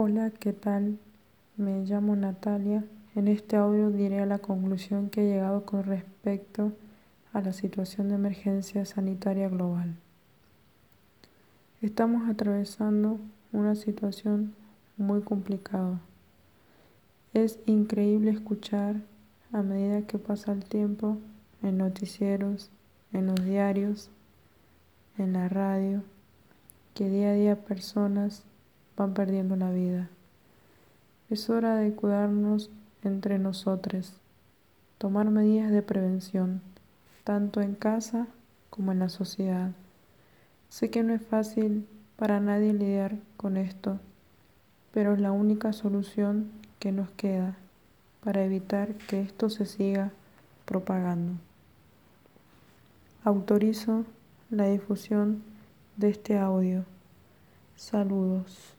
Hola, ¿qué tal? Me llamo Natalia. En este audio diré a la conclusión que he llegado con respecto a la situación de emergencia sanitaria global. Estamos atravesando una situación muy complicada. Es increíble escuchar a medida que pasa el tiempo en noticieros, en los diarios, en la radio, que día a día personas van perdiendo la vida. Es hora de cuidarnos entre nosotros, tomar medidas de prevención, tanto en casa como en la sociedad. Sé que no es fácil para nadie lidiar con esto, pero es la única solución que nos queda para evitar que esto se siga propagando. Autorizo la difusión de este audio. Saludos.